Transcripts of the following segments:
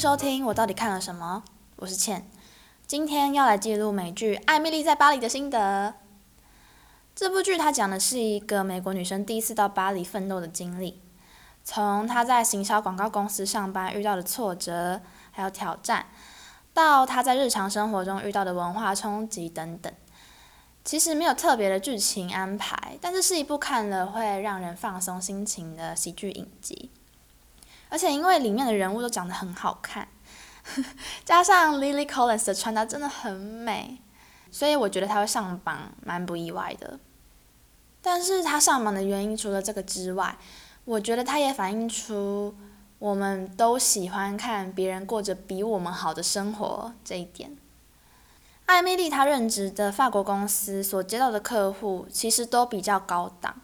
收听我到底看了什么？我是倩，今天要来记录美剧《艾米丽在巴黎》的心得。这部剧它讲的是一个美国女生第一次到巴黎奋斗的经历，从她在行销广告公司上班遇到的挫折还有挑战，到她在日常生活中遇到的文化冲击等等。其实没有特别的剧情安排，但是是一部看了会让人放松心情的喜剧影集。而且因为里面的人物都长得很好看，加上 Lily Collins 的穿搭真的很美，所以我觉得她会上榜蛮不意外的。但是她上榜的原因除了这个之外，我觉得她也反映出我们都喜欢看别人过着比我们好的生活这一点。艾米丽她任职的法国公司所接到的客户其实都比较高档。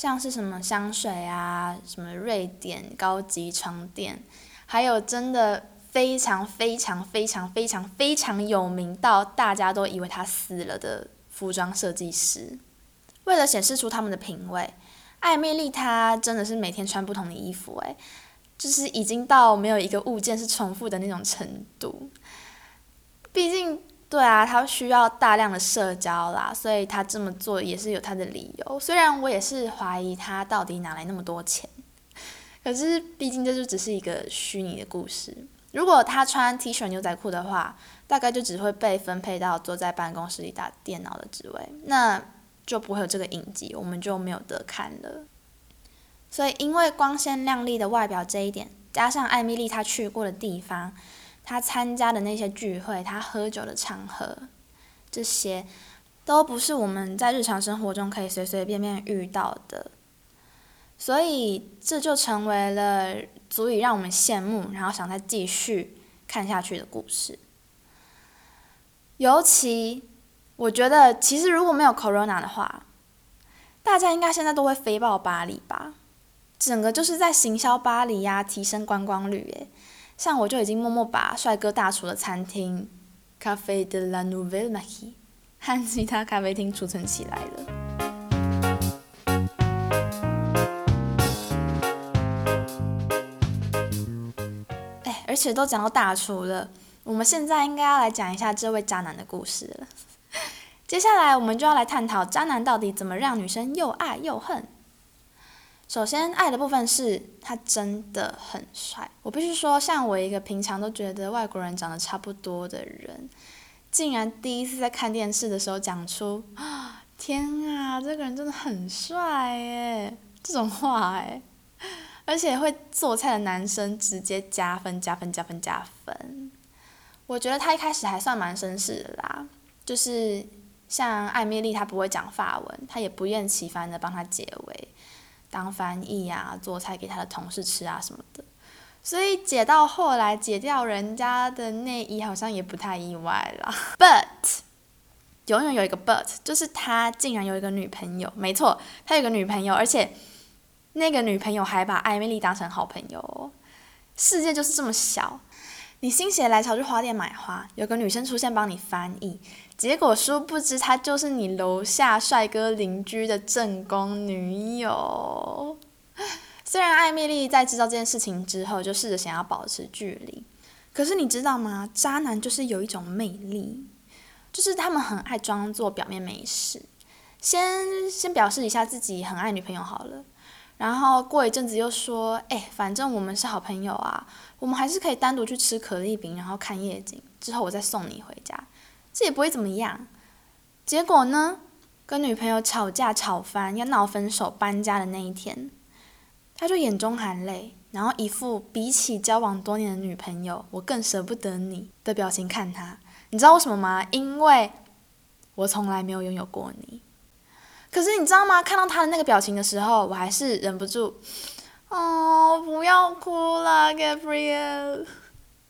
像是什么香水啊，什么瑞典高级床垫，还有真的非常非常非常非常非常有名到大家都以为他死了的服装设计师。为了显示出他们的品味，艾米丽她真的是每天穿不同的衣服，诶，就是已经到没有一个物件是重复的那种程度。对啊，他需要大量的社交啦，所以他这么做也是有他的理由。虽然我也是怀疑他到底哪来那么多钱，可是毕竟这就只是一个虚拟的故事。如果他穿 T 恤牛仔裤的话，大概就只会被分配到坐在办公室里打电脑的职位，那就不会有这个影集，我们就没有得看了。所以因为光鲜亮丽的外表这一点，加上艾米丽她去过的地方。他参加的那些聚会，他喝酒的场合，这些都不是我们在日常生活中可以随随便便遇到的，所以这就成为了足以让我们羡慕，然后想再继续看下去的故事。尤其，我觉得其实如果没有 Corona 的话，大家应该现在都会飞到巴黎吧？整个就是在行销巴黎呀，提升观光率，诶。像我就已经默默把帅哥大厨的餐厅咖啡的 La Nouvelle m a q u 和其他咖啡厅储存起来了。哎，而且都讲到大厨了，我们现在应该要来讲一下这位渣男的故事了。接下来我们就要来探讨渣男到底怎么让女生又爱又恨。首先，爱的部分是他真的很帅。我必须说，像我一个平常都觉得外国人长得差不多的人，竟然第一次在看电视的时候讲出啊，天啊，这个人真的很帅耶！这种话哎，而且会做菜的男生直接加分、加分、加分、加分。我觉得他一开始还算蛮绅士的啦，就是像艾米丽，她不会讲法文，他也不厌其烦的帮他解围。当翻译啊，做菜给他的同事吃啊什么的，所以解到后来解掉人家的内衣好像也不太意外了。But，永远有一个 But，就是他竟然有一个女朋友。没错，他有个女朋友，而且那个女朋友还把艾米丽当成好朋友。世界就是这么小。你心血来潮去花店买花，有个女生出现帮你翻译，结果殊不知她就是你楼下帅哥邻居的正宫女友。虽然艾米丽在知道这件事情之后，就试着想要保持距离，可是你知道吗？渣男就是有一种魅力，就是他们很爱装作表面没事，先先表示一下自己很爱女朋友好了。然后过一阵子又说，哎，反正我们是好朋友啊，我们还是可以单独去吃可丽饼，然后看夜景，之后我再送你回家，这也不会怎么样。结果呢，跟女朋友吵架吵翻，要闹分手搬家的那一天，他就眼中含泪，然后一副比起交往多年的女朋友，我更舍不得你的表情看他。你知道为什么吗？因为我从来没有拥有过你。可是你知道吗？看到他的那个表情的时候，我还是忍不住，哦，不要哭了，Gabriel。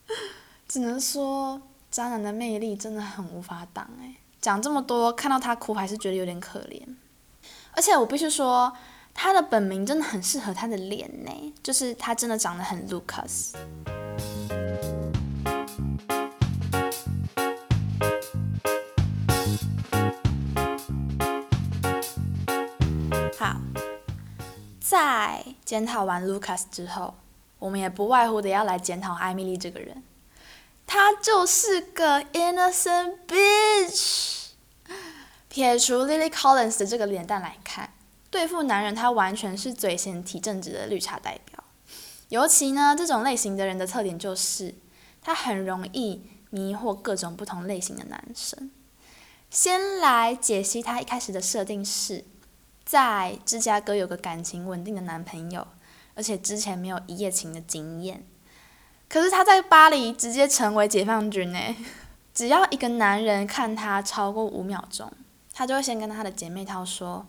只能说，渣男的魅力真的很无法挡哎。讲这么多，看到他哭还是觉得有点可怜。而且我必须说，他的本名真的很适合他的脸呢，就是他真的长得很 Lucas。在检讨完 Lucas 之后，我们也不外乎的要来检讨艾米丽这个人，她就是个 innocent bitch。撇除 Lily Collins 的这个脸蛋来看，对付男人她完全是嘴贤体正直的绿茶代表。尤其呢，这种类型的人的特点就是，他很容易迷惑各种不同类型的男生。先来解析他一开始的设定是，在芝加哥有个感情稳定的男朋友，而且之前没有一夜情的经验。可是他在巴黎直接成为解放军呢，只要一个男人看他超过五秒钟，他就会先跟他的姐妹淘说：“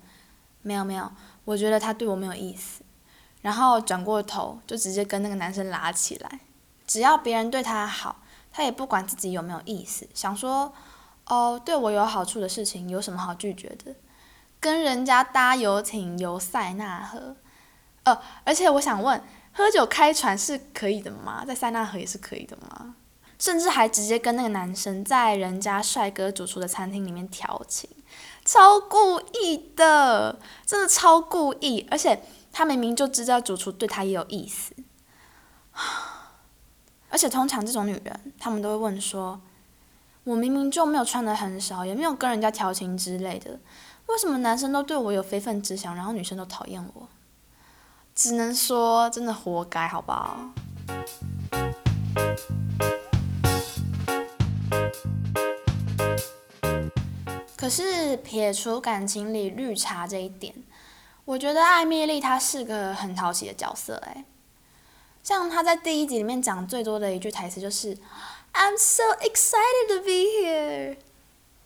没有没有，我觉得他对我没有意思。”然后转过头就直接跟那个男生拉起来。只要别人对他好，他也不管自己有没有意思，想说。哦，对我有好处的事情有什么好拒绝的？跟人家搭游艇游塞纳河，呃，而且我想问，喝酒开船是可以的吗？在塞纳河也是可以的吗？甚至还直接跟那个男生在人家帅哥主厨的餐厅里面调情，超故意的，真的超故意！而且他明明就知道主厨对他也有意思，而且通常这种女人，他们都会问说。我明明就没有穿的很少，也没有跟人家调情之类的，为什么男生都对我有非分之想，然后女生都讨厌我？只能说真的活该，好不好？可是撇除感情里绿茶这一点，我觉得艾米丽她是个很讨喜的角色诶，像她在第一集里面讲最多的一句台词就是。I'm so excited to be here，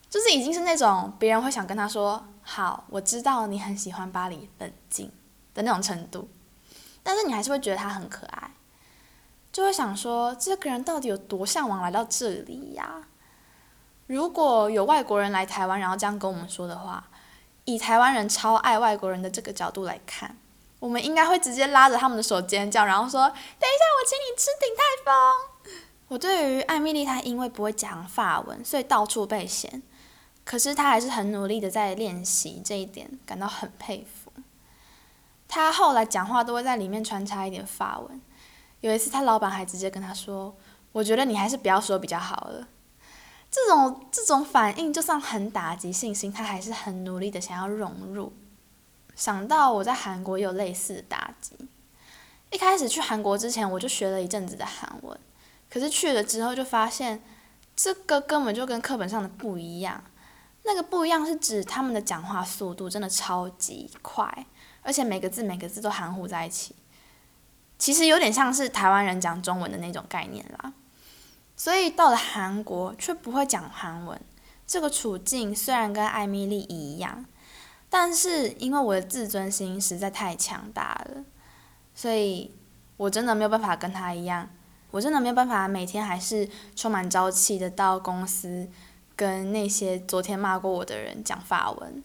就是已经是那种别人会想跟他说“好，我知道你很喜欢巴黎，冷静”的那种程度，但是你还是会觉得他很可爱，就会想说这个人到底有多向往来到这里呀？如果有外国人来台湾，然后这样跟我们说的话，以台湾人超爱外国人的这个角度来看，我们应该会直接拉着他们的手尖叫，然后说：“等一下，我请你吃鼎泰丰。”我对于艾米丽，她因为不会讲法文，所以到处被嫌。可是他还是很努力的在练习这一点，感到很佩服。他后来讲话都会在里面穿插一点法文。有一次，他老板还直接跟他说：“我觉得你还是不要说比较好了。”这种这种反应，就算很打击信心，他还是很努力的想要融入。想到我在韩国也有类似的打击。一开始去韩国之前，我就学了一阵子的韩文。可是去了之后就发现，这个根本就跟课本上的不一样。那个不一样是指他们的讲话速度真的超级快，而且每个字每个字都含糊在一起。其实有点像是台湾人讲中文的那种概念啦。所以到了韩国却不会讲韩文，这个处境虽然跟艾米丽一样，但是因为我的自尊心实在太强大了，所以我真的没有办法跟他一样。我真的没有办法每天还是充满朝气的到公司，跟那些昨天骂过我的人讲法文。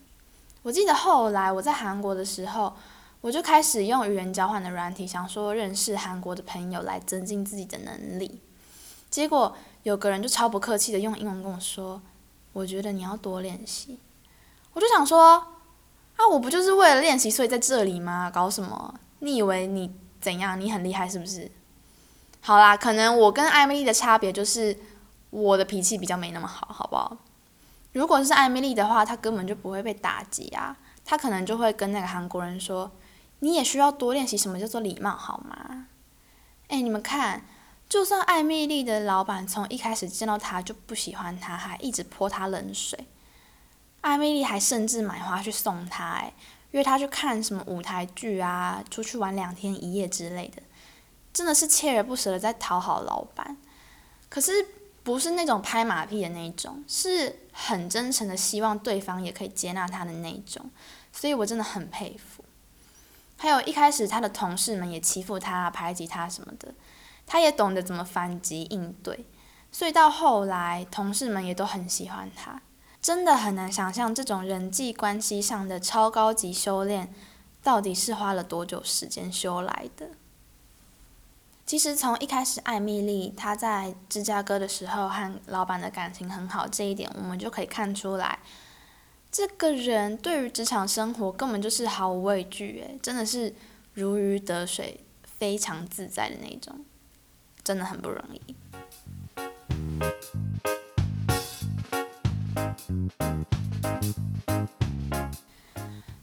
我记得后来我在韩国的时候，我就开始用语言交换的软体，想说认识韩国的朋友来增进自己的能力。结果有个人就超不客气的用英文跟我说：“我觉得你要多练习。”我就想说：“啊，我不就是为了练习所以在这里吗？搞什么？你以为你怎样？你很厉害是不是？”好啦，可能我跟艾米丽的差别就是我的脾气比较没那么好，好不好？如果是艾米丽的话，她根本就不会被打击啊，她可能就会跟那个韩国人说：“你也需要多练习什么叫做礼貌，好吗？”哎，你们看，就算艾米丽的老板从一开始见到她就不喜欢她，还一直泼她冷水，艾米丽还甚至买花去送她，哎，约她去看什么舞台剧啊，出去玩两天一夜之类的。真的是锲而不舍的在讨好老板，可是不是那种拍马屁的那一种，是很真诚的希望对方也可以接纳他的那一种，所以我真的很佩服。还有一开始他的同事们也欺负他、排挤他什么的，他也懂得怎么反击应对，所以到后来同事们也都很喜欢他。真的很难想象这种人际关系上的超高级修炼，到底是花了多久时间修来的。其实从一开始，艾米丽她在芝加哥的时候和老板的感情很好，这一点我们就可以看出来，这个人对于职场生活根本就是毫无畏惧，诶，真的是如鱼得水，非常自在的那种，真的很不容易。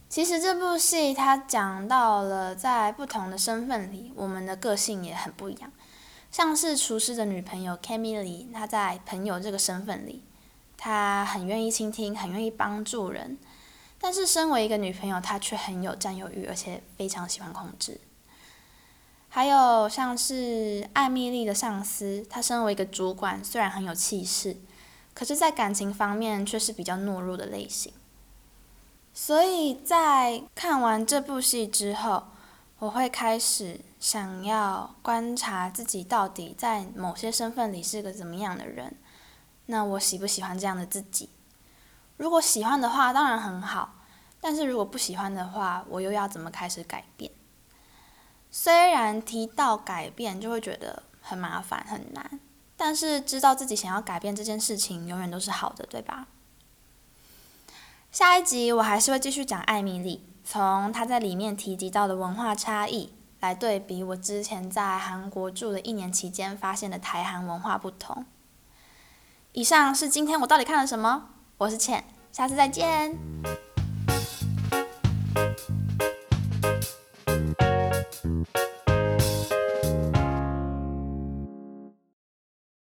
其实这部戏它讲到了在不同的身份里，我们的个性也很不一样。像是厨师的女朋友 Camille，她在朋友这个身份里，她很愿意倾听，很愿意帮助人。但是身为一个女朋友，她却很有占有欲，而且非常喜欢控制。还有像是艾米丽的上司，她身为一个主管，虽然很有气势，可是在感情方面却是比较懦弱的类型。所以在看完这部戏之后，我会开始想要观察自己到底在某些身份里是个怎么样的人。那我喜不喜欢这样的自己？如果喜欢的话，当然很好；但是如果不喜欢的话，我又要怎么开始改变？虽然提到改变就会觉得很麻烦很难，但是知道自己想要改变这件事情，永远都是好的，对吧？下一集我还是会继续讲艾米丽，从她在里面提及到的文化差异来对比我之前在韩国住的一年期间发现的台韩文化不同。以上是今天我到底看了什么？我是倩，下次再见。